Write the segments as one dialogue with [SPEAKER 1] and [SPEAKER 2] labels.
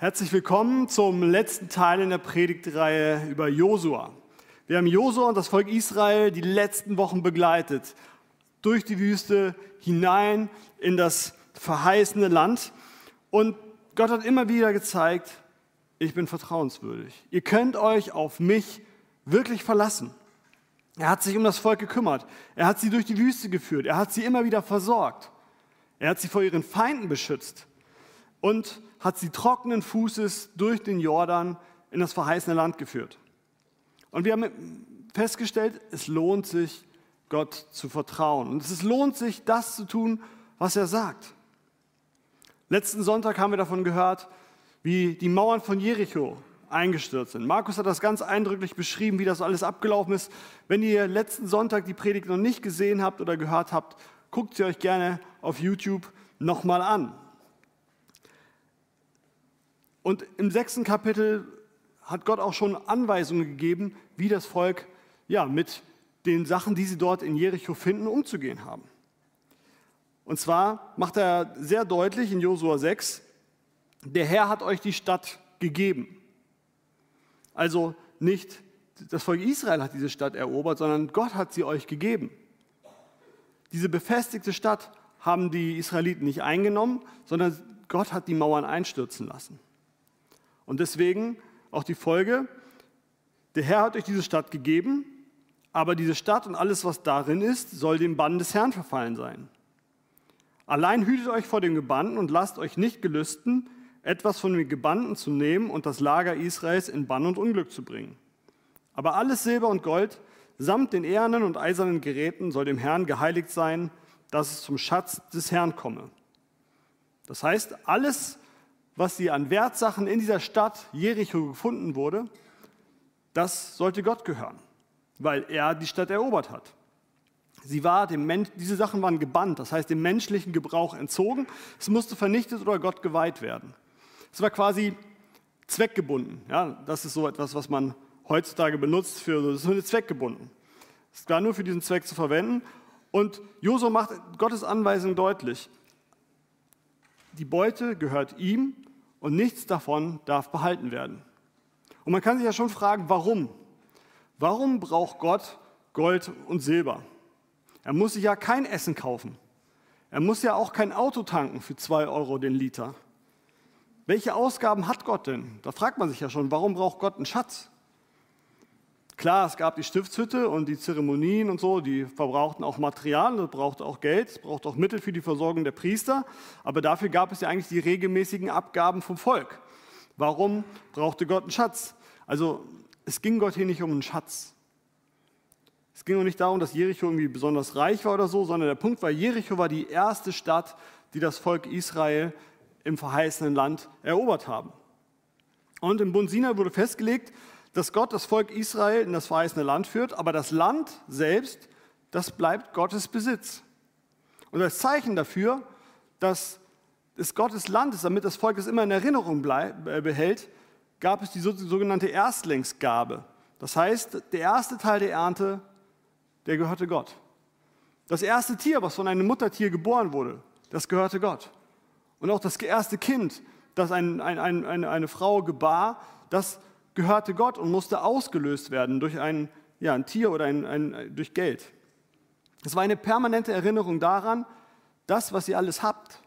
[SPEAKER 1] Herzlich willkommen zum letzten Teil in der Predigtreihe über Josua. Wir haben Josua und das Volk Israel die letzten Wochen begleitet, durch die Wüste hinein in das verheißene Land. Und Gott hat immer wieder gezeigt, ich bin vertrauenswürdig. Ihr könnt euch auf mich wirklich verlassen. Er hat sich um das Volk gekümmert. Er hat sie durch die Wüste geführt. Er hat sie immer wieder versorgt. Er hat sie vor ihren Feinden beschützt und hat sie trockenen Fußes durch den Jordan in das verheißene Land geführt. Und wir haben festgestellt, es lohnt sich, Gott zu vertrauen. Und es lohnt sich, das zu tun, was er sagt. Letzten Sonntag haben wir davon gehört, wie die Mauern von Jericho eingestürzt sind. Markus hat das ganz eindrücklich beschrieben, wie das alles abgelaufen ist. Wenn ihr letzten Sonntag die Predigt noch nicht gesehen habt oder gehört habt, guckt sie euch gerne auf YouTube nochmal an. Und im sechsten Kapitel hat Gott auch schon Anweisungen gegeben, wie das Volk ja, mit den Sachen, die sie dort in Jericho finden, umzugehen haben. Und zwar macht er sehr deutlich in Josua 6, der Herr hat euch die Stadt gegeben. Also nicht das Volk Israel hat diese Stadt erobert, sondern Gott hat sie euch gegeben. Diese befestigte Stadt haben die Israeliten nicht eingenommen, sondern Gott hat die Mauern einstürzen lassen. Und deswegen auch die Folge, der Herr hat euch diese Stadt gegeben, aber diese Stadt und alles, was darin ist, soll dem Bann des Herrn verfallen sein. Allein hütet euch vor dem Gebannten und lasst euch nicht gelüsten, etwas von den Gebannten zu nehmen und das Lager Israels in Bann und Unglück zu bringen. Aber alles Silber und Gold samt den ehernen und eisernen Geräten soll dem Herrn geheiligt sein, dass es zum Schatz des Herrn komme. Das heißt, alles, was sie an Wertsachen in dieser Stadt Jericho gefunden wurde, das sollte Gott gehören, weil er die Stadt erobert hat. Sie war dem Men diese Sachen waren gebannt, das heißt dem menschlichen Gebrauch entzogen. Es musste vernichtet oder Gott geweiht werden. Es war quasi zweckgebunden. Ja, das ist so etwas, was man heutzutage benutzt für das ist zweckgebunden. Es war nur für diesen Zweck zu verwenden. Und Josua macht Gottes Anweisung deutlich. Die Beute gehört ihm und nichts davon darf behalten werden. Und man kann sich ja schon fragen, warum? Warum braucht Gott Gold und Silber? Er muss sich ja kein Essen kaufen. Er muss ja auch kein Auto tanken für zwei Euro den Liter. Welche Ausgaben hat Gott denn? Da fragt man sich ja schon, warum braucht Gott einen Schatz? Klar, es gab die Stiftshütte und die Zeremonien und so, die verbrauchten auch Material, das brauchte auch Geld, es brauchte auch Mittel für die Versorgung der Priester, aber dafür gab es ja eigentlich die regelmäßigen Abgaben vom Volk. Warum brauchte Gott einen Schatz? Also es ging Gott hier nicht um einen Schatz. Es ging auch nicht darum, dass Jericho irgendwie besonders reich war oder so, sondern der Punkt war, Jericho war die erste Stadt, die das Volk Israel im verheißenen Land erobert haben. Und im Bund Sinai wurde festgelegt, dass Gott das Volk Israel in das verheißene Land führt, aber das Land selbst, das bleibt Gottes Besitz. Und als Zeichen dafür, dass es Gottes Land ist, damit das Volk es immer in Erinnerung behält, gab es die sogenannte Erstlingsgabe. Das heißt, der erste Teil der Ernte, der gehörte Gott. Das erste Tier, was von einem Muttertier geboren wurde, das gehörte Gott. Und auch das erste Kind, das ein, ein, ein, eine Frau gebar, das gehörte Gott und musste ausgelöst werden durch ein, ja, ein Tier oder ein, durch Geld. Es war eine permanente Erinnerung daran, das, was ihr alles habt,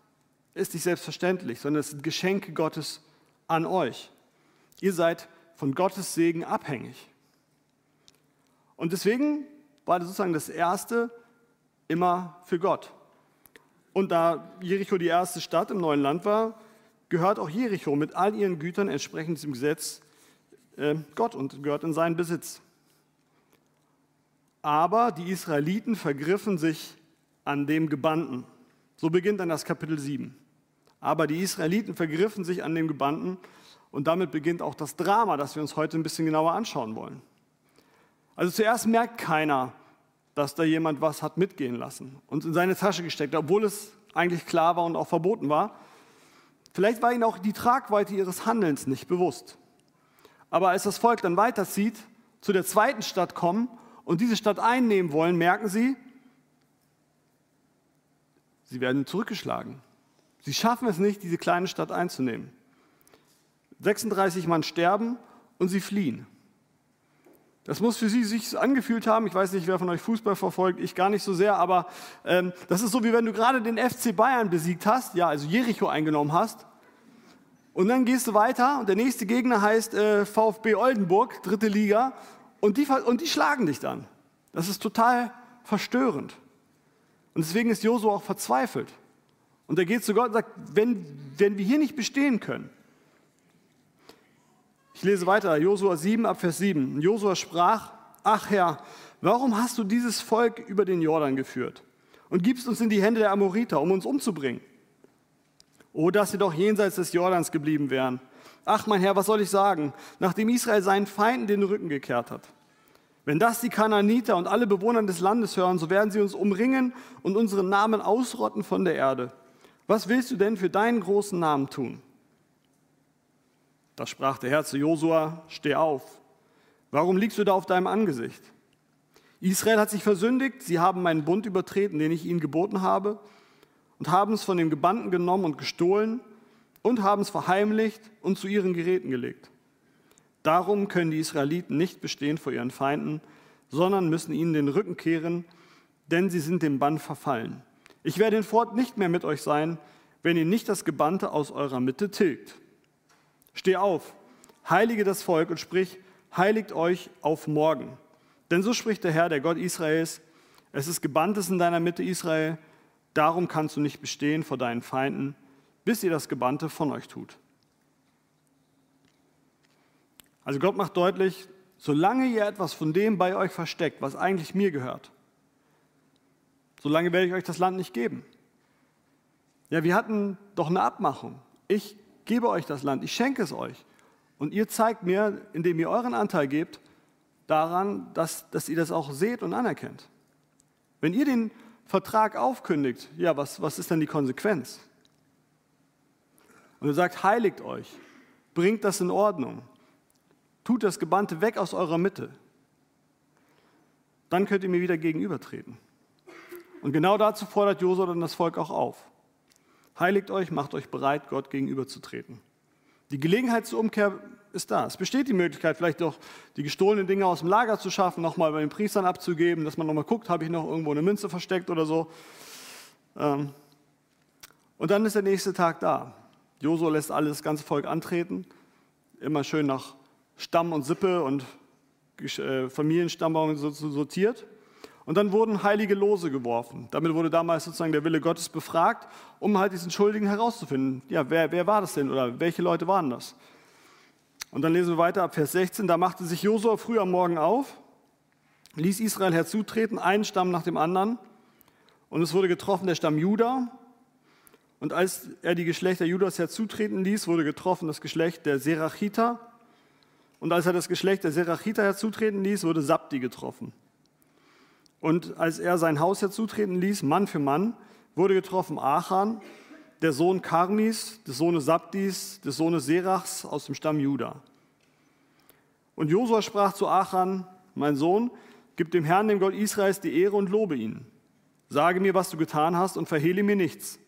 [SPEAKER 1] ist nicht selbstverständlich, sondern es sind Geschenke Gottes an euch. Ihr seid von Gottes Segen abhängig. Und deswegen war das sozusagen das Erste immer für Gott. Und da Jericho die erste Stadt im neuen Land war, gehört auch Jericho mit all ihren Gütern entsprechend diesem Gesetz Gott und gehört in seinen Besitz. Aber die Israeliten vergriffen sich an dem Gebannten. So beginnt dann das Kapitel 7. Aber die Israeliten vergriffen sich an dem Gebannten und damit beginnt auch das Drama, das wir uns heute ein bisschen genauer anschauen wollen. Also zuerst merkt keiner, dass da jemand was hat mitgehen lassen und in seine Tasche gesteckt, obwohl es eigentlich klar war und auch verboten war. Vielleicht war ihnen auch die Tragweite ihres Handelns nicht bewusst. Aber als das Volk dann weiterzieht, zu der zweiten Stadt kommen und diese Stadt einnehmen wollen, merken sie, sie werden zurückgeschlagen. Sie schaffen es nicht, diese kleine Stadt einzunehmen. 36 Mann sterben und sie fliehen. Das muss für sie sich angefühlt haben. Ich weiß nicht, wer von euch Fußball verfolgt, ich gar nicht so sehr, aber ähm, das ist so, wie wenn du gerade den FC Bayern besiegt hast, ja, also Jericho eingenommen hast. Und dann gehst du weiter und der nächste Gegner heißt äh, VfB Oldenburg, dritte Liga, und die, und die schlagen dich dann. Das ist total verstörend. Und deswegen ist Josua auch verzweifelt. Und er geht zu Gott und sagt, wenn, wenn wir hier nicht bestehen können, ich lese weiter, Josua 7 ab Vers 7. Josua sprach, ach Herr, warum hast du dieses Volk über den Jordan geführt und gibst uns in die Hände der Amoriter, um uns umzubringen? Oh, dass sie doch jenseits des Jordans geblieben wären. Ach mein Herr, was soll ich sagen, nachdem Israel seinen Feinden den Rücken gekehrt hat? Wenn das die Kananiter und alle Bewohner des Landes hören, so werden sie uns umringen und unseren Namen ausrotten von der Erde. Was willst du denn für deinen großen Namen tun? Da sprach der Herr zu Josua, steh auf. Warum liegst du da auf deinem Angesicht? Israel hat sich versündigt, sie haben meinen Bund übertreten, den ich ihnen geboten habe, und haben es von dem Gebannten genommen und gestohlen und haben es verheimlicht und zu ihren Geräten gelegt. Darum können die Israeliten nicht bestehen vor ihren Feinden, sondern müssen ihnen den Rücken kehren, denn sie sind dem Bann verfallen. Ich werde hinfort nicht mehr mit euch sein, wenn ihr nicht das Gebannte aus eurer Mitte tilgt. Steh auf, heilige das Volk und sprich, heiligt euch auf morgen. Denn so spricht der Herr, der Gott Israels, es ist Gebanntes in deiner Mitte, Israel, darum kannst du nicht bestehen vor deinen Feinden, bis ihr das Gebannte von euch tut. Also Gott macht deutlich, solange ihr etwas von dem bei euch versteckt, was eigentlich mir gehört, solange werde ich euch das Land nicht geben. Ja, wir hatten doch eine Abmachung. Ich gebe euch das Land, ich schenke es euch. Und ihr zeigt mir, indem ihr euren Anteil gebt, daran, dass, dass ihr das auch seht und anerkennt. Wenn ihr den Vertrag aufkündigt, ja, was, was ist dann die Konsequenz? Und er sagt, heiligt euch, bringt das in Ordnung, tut das Gebannte weg aus eurer Mitte. Dann könnt ihr mir wieder gegenübertreten. Und genau dazu fordert Josua dann das Volk auch auf. Heiligt euch, macht euch bereit, Gott gegenüberzutreten. Die Gelegenheit zur Umkehr ist da. Es besteht die Möglichkeit, vielleicht doch die gestohlenen Dinge aus dem Lager zu schaffen, nochmal bei den Priestern abzugeben, dass man nochmal guckt, habe ich noch irgendwo eine Münze versteckt oder so. Ähm, und dann ist der nächste Tag da. Josua lässt alles, das ganze Volk antreten, immer schön nach Stamm und Sippe und äh, Familienstammbaum sortiert. Und dann wurden heilige Lose geworfen. Damit wurde damals sozusagen der Wille Gottes befragt, um halt diesen Schuldigen herauszufinden. Ja, wer, wer war das denn oder welche Leute waren das? Und dann lesen wir weiter ab Vers 16. Da machte sich Josua früh am Morgen auf, ließ Israel herzutreten, einen Stamm nach dem anderen. Und es wurde getroffen der Stamm Juda. Und als er die Geschlechter Judas herzutreten ließ, wurde getroffen das Geschlecht der Serachiter. Und als er das Geschlecht der Serachiter herzutreten ließ, wurde Sabdi getroffen. Und als er sein Haus herzutreten ließ, Mann für Mann, wurde getroffen Achan, der Sohn Karmis, des Sohnes Sabdis, des Sohnes Serachs aus dem Stamm Juda. Und Josua sprach zu Achan, mein Sohn, gib dem Herrn, dem Gott Israels, die Ehre und lobe ihn. Sage mir, was du getan hast und verhehle mir nichts.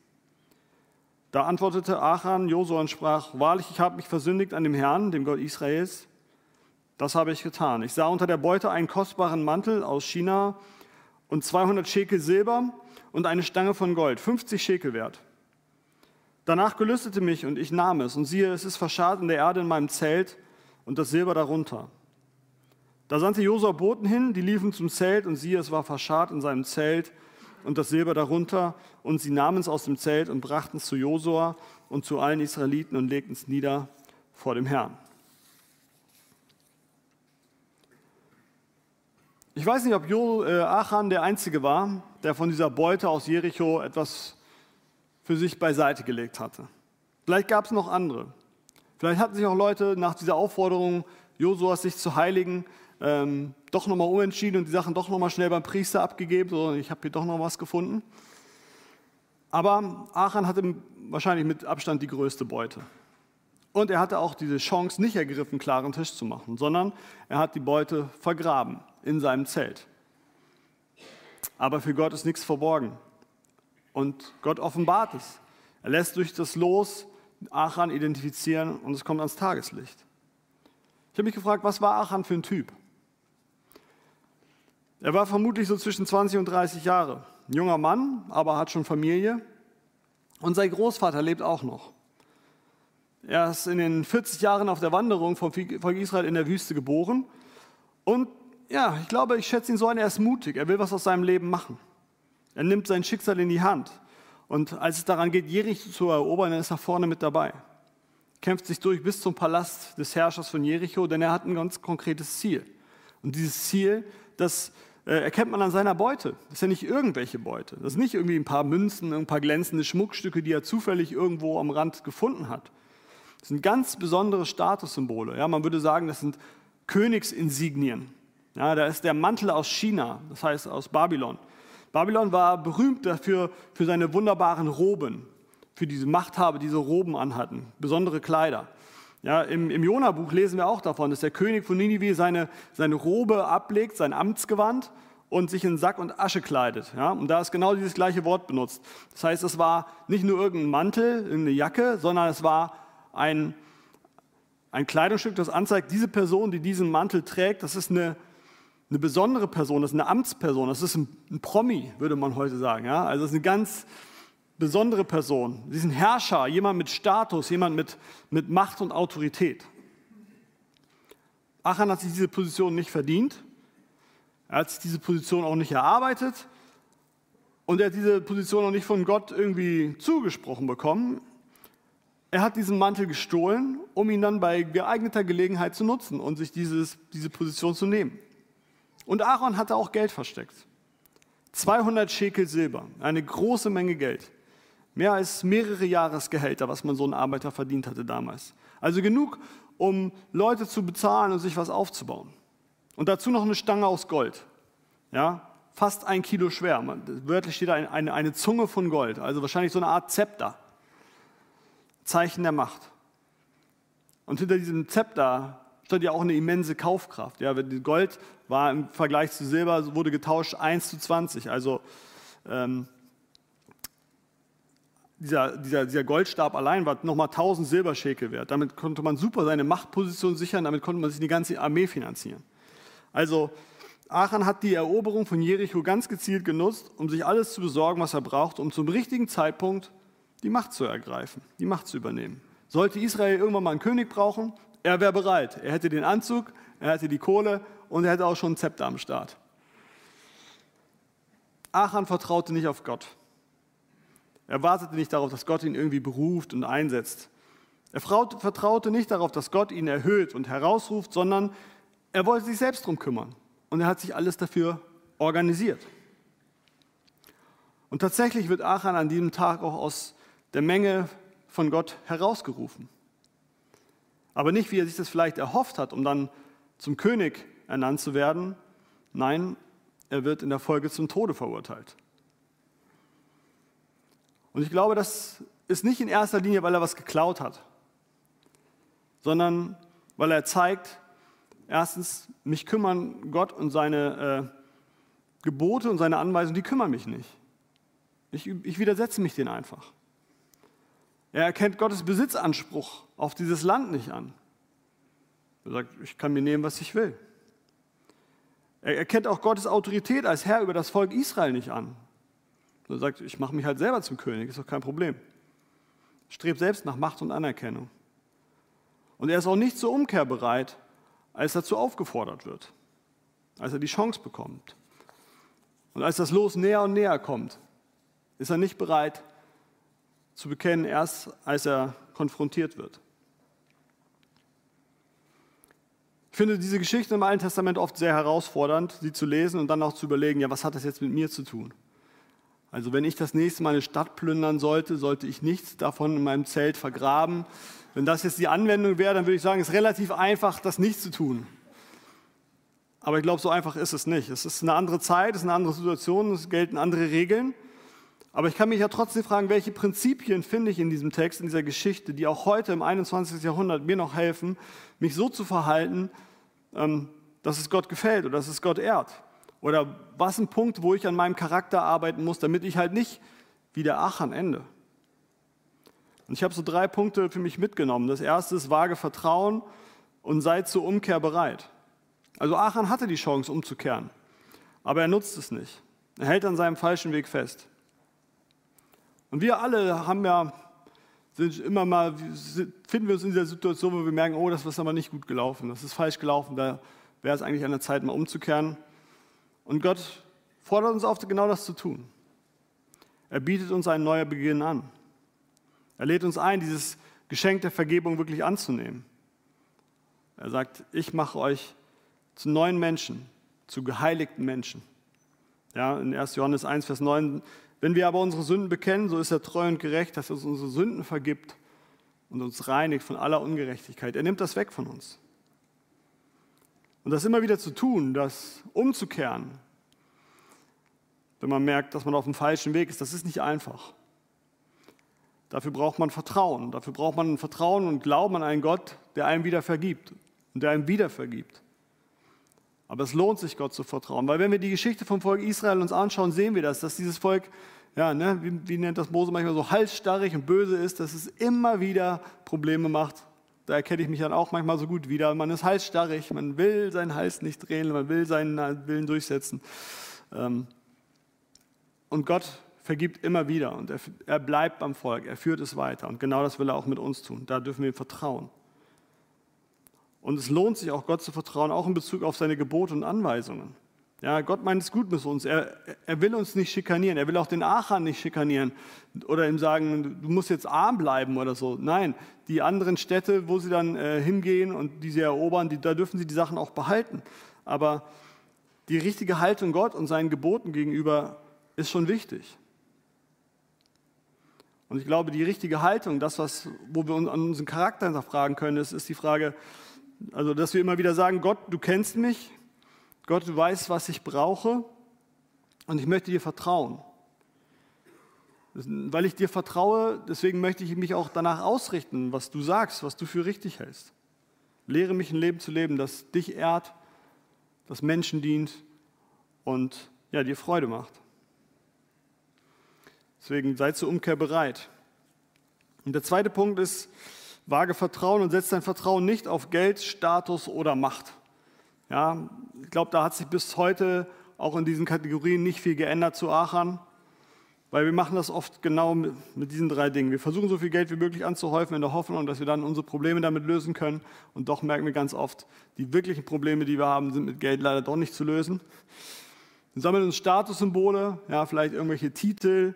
[SPEAKER 1] Da antwortete Achan Josua und sprach, wahrlich, ich habe mich versündigt an dem Herrn, dem Gott Israels. Das habe ich getan. Ich sah unter der Beute einen kostbaren Mantel aus China, und 200 Schekel Silber und eine Stange von Gold, 50 Schekel wert. Danach gelüstete mich und ich nahm es und siehe, es ist verscharrt in der Erde in meinem Zelt und das Silber darunter. Da sandte Josua Boten hin, die liefen zum Zelt und siehe, es war verscharrt in seinem Zelt und das Silber darunter und sie nahmen es aus dem Zelt und brachten es zu Josua und zu allen Israeliten und legten es nieder vor dem Herrn. Ich weiß nicht, ob äh, Achan der Einzige war, der von dieser Beute aus Jericho etwas für sich beiseite gelegt hatte. Vielleicht gab es noch andere. Vielleicht hatten sich auch Leute nach dieser Aufforderung Josuas, sich zu heiligen, ähm, doch nochmal umentschieden und die Sachen doch nochmal schnell beim Priester abgegeben. So, ich habe hier doch noch was gefunden. Aber Achan hatte wahrscheinlich mit Abstand die größte Beute. Und er hatte auch diese Chance nicht ergriffen, klaren Tisch zu machen, sondern er hat die Beute vergraben in seinem Zelt. Aber für Gott ist nichts verborgen. Und Gott offenbart es. Er lässt durch das Los Achan identifizieren und es kommt ans Tageslicht. Ich habe mich gefragt, was war Achan für ein Typ? Er war vermutlich so zwischen 20 und 30 Jahre. Ein junger Mann, aber hat schon Familie. Und sein Großvater lebt auch noch. Er ist in den 40 Jahren auf der Wanderung vom Volk Israel in der Wüste geboren. Und ja, ich glaube, ich schätze ihn so ein, er ist mutig. Er will was aus seinem Leben machen. Er nimmt sein Schicksal in die Hand. Und als es daran geht, Jericho zu erobern, dann ist er vorne mit dabei. Kämpft sich durch bis zum Palast des Herrschers von Jericho, denn er hat ein ganz konkretes Ziel. Und dieses Ziel, das äh, erkennt man an seiner Beute. Das ist ja nicht irgendwelche Beute. Das ist nicht irgendwie ein paar Münzen, ein paar glänzende Schmuckstücke, die er zufällig irgendwo am Rand gefunden hat. Das sind ganz besondere Statussymbole. Ja, man würde sagen, das sind Königsinsignien. Ja, da ist der Mantel aus China, das heißt aus Babylon. Babylon war berühmt dafür, für seine wunderbaren Roben, für diese Machthaber, die diese Roben anhatten, besondere Kleider. Ja, Im im Jona-Buch lesen wir auch davon, dass der König von Ninive seine, seine Robe ablegt, sein Amtsgewand und sich in Sack und Asche kleidet. Ja? Und da ist genau dieses gleiche Wort benutzt. Das heißt, es war nicht nur irgendein Mantel, irgendeine Jacke, sondern es war ein, ein Kleidungsstück, das anzeigt, diese Person, die diesen Mantel trägt, das ist eine, eine besondere Person, das ist eine Amtsperson, das ist ein, ein Promi, würde man heute sagen. Ja? Also das ist eine ganz besondere Person. Sie ist ein Herrscher, jemand mit Status, jemand mit, mit Macht und Autorität. Achan hat sich diese Position nicht verdient. Er hat sich diese Position auch nicht erarbeitet. Und er hat diese Position auch nicht von Gott irgendwie zugesprochen bekommen. Er hat diesen Mantel gestohlen, um ihn dann bei geeigneter Gelegenheit zu nutzen und sich dieses, diese Position zu nehmen. Und Aaron hatte auch Geld versteckt. 200 Schekel Silber, eine große Menge Geld. Mehr als mehrere Jahresgehälter, was man so ein Arbeiter verdient hatte damals. Also genug, um Leute zu bezahlen und sich was aufzubauen. Und dazu noch eine Stange aus Gold. Ja, fast ein Kilo schwer. Wörtlich steht da eine, eine Zunge von Gold, also wahrscheinlich so eine Art Zepter. Zeichen der Macht. Und hinter diesem Zepter stand ja auch eine immense Kaufkraft. Ja, Gold war im Vergleich zu Silber, wurde getauscht 1 zu 20. Also ähm, dieser, dieser, dieser, Goldstab allein war nochmal 1000 Silberschäkel wert. Damit konnte man super seine Machtposition sichern, damit konnte man sich die ganze Armee finanzieren. Also Achan hat die Eroberung von Jericho ganz gezielt genutzt, um sich alles zu besorgen, was er braucht, um zum richtigen Zeitpunkt die Macht zu ergreifen, die Macht zu übernehmen. Sollte Israel irgendwann mal einen König brauchen, er wäre bereit. Er hätte den Anzug, er hätte die Kohle und er hätte auch schon ein Zepter am Start. Achan vertraute nicht auf Gott. Er wartete nicht darauf, dass Gott ihn irgendwie beruft und einsetzt. Er vertraute nicht darauf, dass Gott ihn erhöht und herausruft, sondern er wollte sich selbst darum kümmern. Und er hat sich alles dafür organisiert. Und tatsächlich wird Achan an diesem Tag auch aus der Menge von Gott herausgerufen. Aber nicht, wie er sich das vielleicht erhofft hat, um dann zum König ernannt zu werden. Nein, er wird in der Folge zum Tode verurteilt. Und ich glaube, das ist nicht in erster Linie, weil er was geklaut hat, sondern weil er zeigt, erstens, mich kümmern Gott und seine äh, Gebote und seine Anweisungen, die kümmern mich nicht. Ich, ich widersetze mich denen einfach. Er erkennt Gottes Besitzanspruch auf dieses Land nicht an. Er sagt, ich kann mir nehmen, was ich will. Er erkennt auch Gottes Autorität als Herr über das Volk Israel nicht an. Er sagt, ich mache mich halt selber zum König, ist doch kein Problem. Strebt selbst nach Macht und Anerkennung. Und er ist auch nicht zur Umkehr bereit, als dazu aufgefordert wird, als er die Chance bekommt. Und als das Los näher und näher kommt, ist er nicht bereit, zu bekennen, erst als er konfrontiert wird. Ich finde diese Geschichte im Alten Testament oft sehr herausfordernd, sie zu lesen und dann auch zu überlegen, ja, was hat das jetzt mit mir zu tun? Also wenn ich das nächste Mal eine Stadt plündern sollte, sollte ich nichts davon in meinem Zelt vergraben. Wenn das jetzt die Anwendung wäre, dann würde ich sagen, es ist relativ einfach, das nicht zu tun. Aber ich glaube, so einfach ist es nicht. Es ist eine andere Zeit, es ist eine andere Situation, es gelten andere Regeln. Aber ich kann mich ja trotzdem fragen, welche Prinzipien finde ich in diesem Text, in dieser Geschichte, die auch heute im 21. Jahrhundert mir noch helfen, mich so zu verhalten, ähm, dass es Gott gefällt oder dass es Gott ehrt. Oder was ein Punkt, wo ich an meinem Charakter arbeiten muss, damit ich halt nicht wie der Achan ende. Und ich habe so drei Punkte für mich mitgenommen. Das erste ist vage Vertrauen und sei zur Umkehr bereit. Also Achan hatte die Chance umzukehren, aber er nutzt es nicht. Er hält an seinem falschen Weg fest. Und wir alle haben ja, sind immer mal, finden wir uns in dieser Situation, wo wir merken, oh, das ist aber nicht gut gelaufen, das ist falsch gelaufen, da wäre es eigentlich an der Zeit, mal umzukehren. Und Gott fordert uns auf, genau das zu tun. Er bietet uns einen neuen Beginn an. Er lädt uns ein, dieses Geschenk der Vergebung wirklich anzunehmen. Er sagt, ich mache euch zu neuen Menschen, zu geheiligten Menschen. Ja, in 1. Johannes 1, Vers 9, wenn wir aber unsere Sünden bekennen, so ist er treu und gerecht, dass er uns unsere Sünden vergibt und uns reinigt von aller Ungerechtigkeit. Er nimmt das weg von uns. Und das immer wieder zu tun, das umzukehren, wenn man merkt, dass man auf dem falschen Weg ist, das ist nicht einfach. Dafür braucht man Vertrauen. Dafür braucht man Vertrauen und Glauben an einen Gott, der einem wieder vergibt und der einem wieder vergibt. Aber es lohnt sich, Gott zu vertrauen, weil wenn wir die Geschichte vom Volk Israel uns anschauen, sehen wir das, dass dieses Volk, ja, ne, wie, wie nennt das Mose manchmal so, halsstarrig und böse ist, dass es immer wieder Probleme macht. Da erkenne ich mich dann auch manchmal so gut wieder. Man ist halsstarrig, man will seinen Hals nicht drehen, man will seinen Willen durchsetzen. Ähm, und Gott vergibt immer wieder und er, er bleibt beim Volk, er führt es weiter. Und genau das will er auch mit uns tun. Da dürfen wir ihm vertrauen. Und es lohnt sich auch, Gott zu vertrauen, auch in Bezug auf seine Gebote und Anweisungen. Ja, Gott meint es gut mit uns. Er, er will uns nicht schikanieren. Er will auch den Achan nicht schikanieren oder ihm sagen, du musst jetzt arm bleiben oder so. Nein, die anderen Städte, wo sie dann äh, hingehen und die sie erobern, die, da dürfen sie die Sachen auch behalten. Aber die richtige Haltung Gott und seinen Geboten gegenüber ist schon wichtig. Und ich glaube, die richtige Haltung, das, was, wo wir uns an unseren Charakter hinterfragen können, ist, ist die Frage, also, dass wir immer wieder sagen, Gott, du kennst mich, Gott, du weißt, was ich brauche und ich möchte dir vertrauen. Weil ich dir vertraue, deswegen möchte ich mich auch danach ausrichten, was du sagst, was du für richtig hältst. Lehre mich ein Leben zu leben, das dich ehrt, das Menschen dient und ja, dir Freude macht. Deswegen sei zur Umkehr bereit. Und der zweite Punkt ist, Wage Vertrauen und setz dein Vertrauen nicht auf Geld, Status oder Macht. Ja, ich glaube, da hat sich bis heute auch in diesen Kategorien nicht viel geändert zu Aachen, weil wir machen das oft genau mit, mit diesen drei Dingen. Wir versuchen so viel Geld wie möglich anzuhäufen in der Hoffnung, dass wir dann unsere Probleme damit lösen können. Und doch merken wir ganz oft, die wirklichen Probleme, die wir haben, sind mit Geld leider doch nicht zu lösen. Wir sammeln uns Statussymbole, ja, vielleicht irgendwelche Titel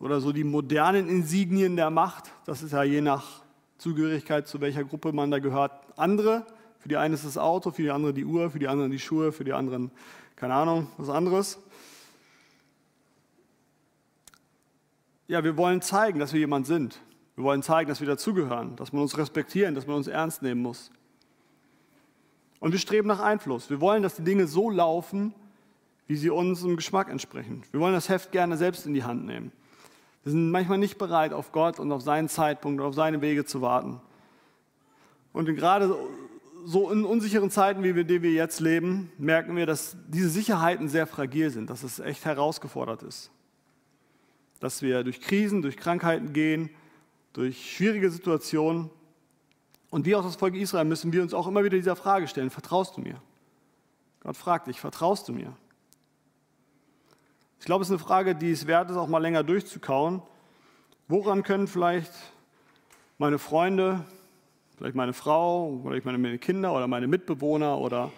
[SPEAKER 1] oder so die modernen Insignien der Macht. Das ist ja je nach Zugehörigkeit, zu welcher Gruppe man da gehört, andere. Für die einen ist das Auto, für die anderen die Uhr, für die anderen die Schuhe, für die anderen, keine Ahnung, was anderes. Ja, wir wollen zeigen, dass wir jemand sind. Wir wollen zeigen, dass wir dazugehören, dass man uns respektieren, dass man uns ernst nehmen muss. Und wir streben nach Einfluss. Wir wollen, dass die Dinge so laufen, wie sie unserem Geschmack entsprechen. Wir wollen das Heft gerne selbst in die Hand nehmen. Wir sind manchmal nicht bereit, auf Gott und auf seinen Zeitpunkt und auf seine Wege zu warten. Und gerade so in unsicheren Zeiten, wie wir, die wir jetzt leben, merken wir, dass diese Sicherheiten sehr fragil sind, dass es echt herausgefordert ist. Dass wir durch Krisen, durch Krankheiten gehen, durch schwierige Situationen. Und wie auch das Volk Israel müssen wir uns auch immer wieder dieser Frage stellen, vertraust du mir? Gott fragt dich, vertraust du mir? Ich glaube, es ist eine Frage, die es wert ist, auch mal länger durchzukauen. Woran können vielleicht meine Freunde, vielleicht meine Frau, vielleicht meine Kinder oder meine Mitbewohner oder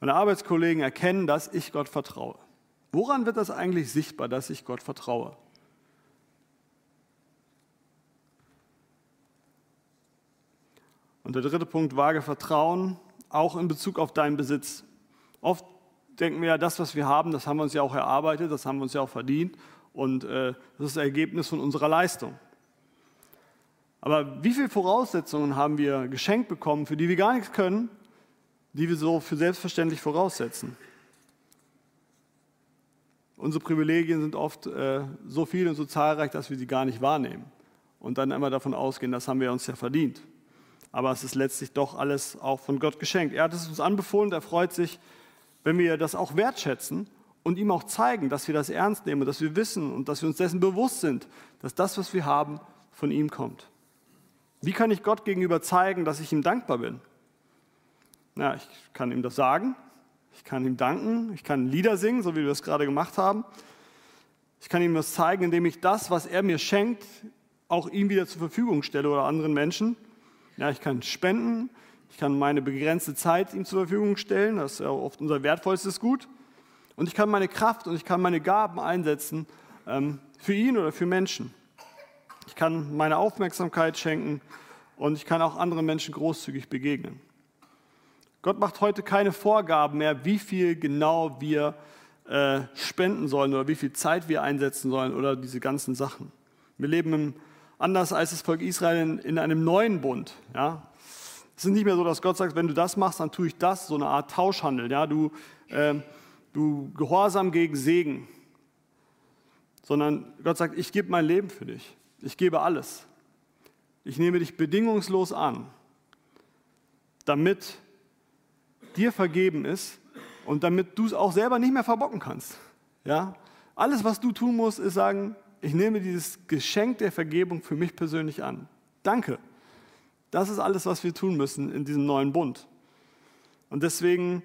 [SPEAKER 1] meine Arbeitskollegen erkennen, dass ich Gott vertraue? Woran wird das eigentlich sichtbar, dass ich Gott vertraue? Und der dritte Punkt, vage Vertrauen, auch in Bezug auf deinen Besitz. Oft denken wir ja, das, was wir haben, das haben wir uns ja auch erarbeitet, das haben wir uns ja auch verdient und äh, das ist das Ergebnis von unserer Leistung. Aber wie viele Voraussetzungen haben wir geschenkt bekommen, für die wir gar nichts können, die wir so für selbstverständlich voraussetzen? Unsere Privilegien sind oft äh, so viel und so zahlreich, dass wir sie gar nicht wahrnehmen und dann immer davon ausgehen, das haben wir uns ja verdient. Aber es ist letztlich doch alles auch von Gott geschenkt. Er hat es uns anbefohlen, er freut sich, wenn wir das auch wertschätzen und ihm auch zeigen, dass wir das ernst nehmen, dass wir wissen und dass wir uns dessen bewusst sind, dass das, was wir haben, von ihm kommt. Wie kann ich Gott gegenüber zeigen, dass ich ihm dankbar bin? Ja, ich kann ihm das sagen, ich kann ihm danken, ich kann Lieder singen, so wie wir es gerade gemacht haben. Ich kann ihm das zeigen, indem ich das, was er mir schenkt, auch ihm wieder zur Verfügung stelle oder anderen Menschen. Ja, ich kann spenden, ich kann meine begrenzte Zeit ihm zur Verfügung stellen, das ist ja oft unser wertvollstes Gut. Und ich kann meine Kraft und ich kann meine Gaben einsetzen ähm, für ihn oder für Menschen. Ich kann meine Aufmerksamkeit schenken und ich kann auch anderen Menschen großzügig begegnen. Gott macht heute keine Vorgaben mehr, wie viel genau wir äh, spenden sollen oder wie viel Zeit wir einsetzen sollen oder diese ganzen Sachen. Wir leben im, anders als das Volk Israel in, in einem neuen Bund. Ja? Es ist nicht mehr so, dass Gott sagt, wenn du das machst, dann tue ich das, so eine Art Tauschhandel. Ja? Du, äh, du Gehorsam gegen Segen. Sondern Gott sagt, ich gebe mein Leben für dich. Ich gebe alles. Ich nehme dich bedingungslos an, damit dir vergeben ist und damit du es auch selber nicht mehr verbocken kannst. Ja? Alles, was du tun musst, ist sagen, ich nehme dieses Geschenk der Vergebung für mich persönlich an. Danke. Das ist alles, was wir tun müssen in diesem neuen Bund. Und deswegen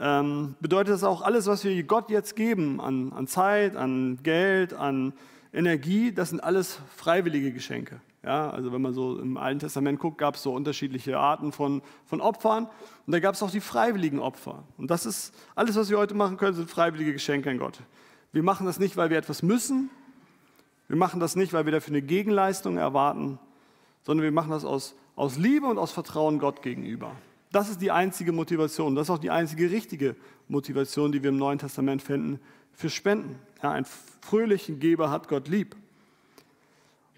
[SPEAKER 1] ähm, bedeutet das auch, alles, was wir Gott jetzt geben, an, an Zeit, an Geld, an Energie, das sind alles freiwillige Geschenke. Ja, also wenn man so im Alten Testament guckt, gab es so unterschiedliche Arten von, von Opfern und da gab es auch die freiwilligen Opfer. Und das ist alles, was wir heute machen können, sind freiwillige Geschenke an Gott. Wir machen das nicht, weil wir etwas müssen. Wir machen das nicht, weil wir dafür eine Gegenleistung erwarten, sondern wir machen das aus, aus Liebe und aus Vertrauen Gott gegenüber. Das ist die einzige Motivation. Das ist auch die einzige richtige Motivation, die wir im Neuen Testament finden für Spenden. Ja, einen fröhlichen Geber hat Gott lieb.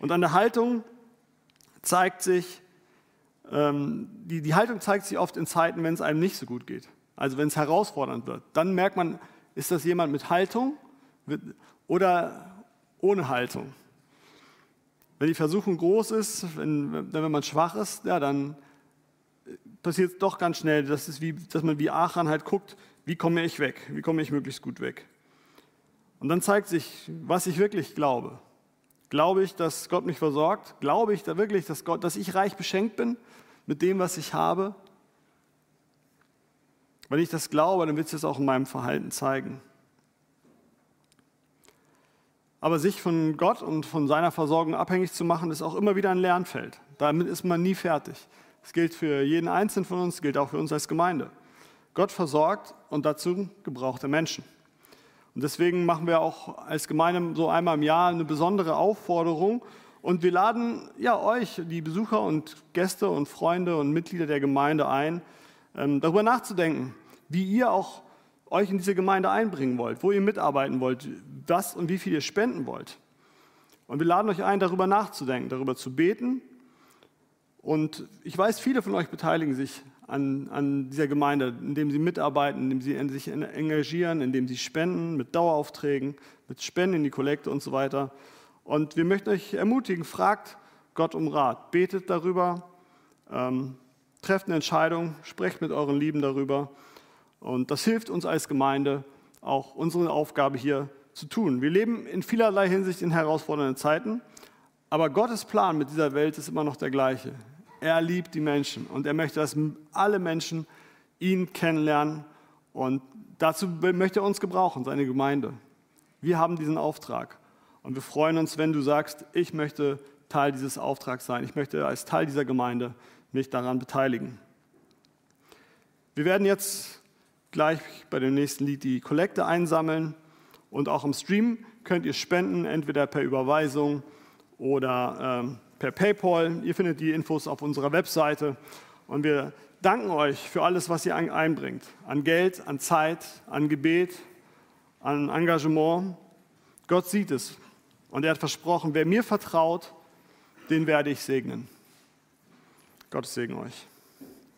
[SPEAKER 1] Und an der Haltung zeigt sich, ähm, die, die Haltung zeigt sich oft in Zeiten, wenn es einem nicht so gut geht. Also wenn es herausfordernd wird. Dann merkt man, ist das jemand mit Haltung oder ohne Haltung. Wenn die Versuchung groß ist, wenn, wenn man schwach ist, ja, dann passiert es doch ganz schnell, das ist wie, dass man wie Achan halt guckt, wie komme ich weg, wie komme ich möglichst gut weg. Und dann zeigt sich, was ich wirklich glaube. Glaube ich, dass Gott mich versorgt? Glaube ich da wirklich, dass, Gott, dass ich reich beschenkt bin mit dem, was ich habe? Wenn ich das glaube, dann wird es das auch in meinem Verhalten zeigen. Aber sich von Gott und von seiner Versorgung abhängig zu machen, ist auch immer wieder ein Lernfeld. Damit ist man nie fertig. Das gilt für jeden Einzelnen von uns, gilt auch für uns als Gemeinde. Gott versorgt und dazu gebraucht er Menschen. Und deswegen machen wir auch als Gemeinde so einmal im Jahr eine besondere Aufforderung. Und wir laden ja euch, die Besucher und Gäste und Freunde und Mitglieder der Gemeinde ein, ähm, darüber nachzudenken, wie ihr auch euch in diese Gemeinde einbringen wollt, wo ihr mitarbeiten wollt, was und wie viel ihr spenden wollt. Und wir laden euch ein, darüber nachzudenken, darüber zu beten. Und ich weiß, viele von euch beteiligen sich an, an dieser Gemeinde, indem sie mitarbeiten, indem sie sich engagieren, indem sie spenden mit Daueraufträgen, mit Spenden in die Kollekte und so weiter. Und wir möchten euch ermutigen, fragt Gott um Rat, betet darüber, ähm, trefft eine Entscheidung, sprecht mit euren Lieben darüber. Und das hilft uns als Gemeinde, auch unsere Aufgabe hier zu tun. Wir leben in vielerlei Hinsicht in herausfordernden Zeiten, aber Gottes Plan mit dieser Welt ist immer noch der gleiche. Er liebt die Menschen und er möchte, dass alle Menschen ihn kennenlernen und dazu möchte er uns gebrauchen, seine Gemeinde. Wir haben diesen Auftrag und wir freuen uns, wenn du sagst, ich möchte Teil dieses Auftrags sein, ich möchte als Teil dieser Gemeinde mich daran beteiligen. Wir werden jetzt gleich bei dem nächsten Lied die Kollekte einsammeln und auch im Stream könnt ihr spenden, entweder per Überweisung oder ähm, per PayPal. Ihr findet die Infos auf unserer Webseite. Und wir danken euch für alles, was ihr einbringt. An Geld, an Zeit, an Gebet, an Engagement. Gott sieht es. Und er hat versprochen, wer mir vertraut, den werde ich segnen. Gottes Segen euch.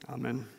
[SPEAKER 1] Amen.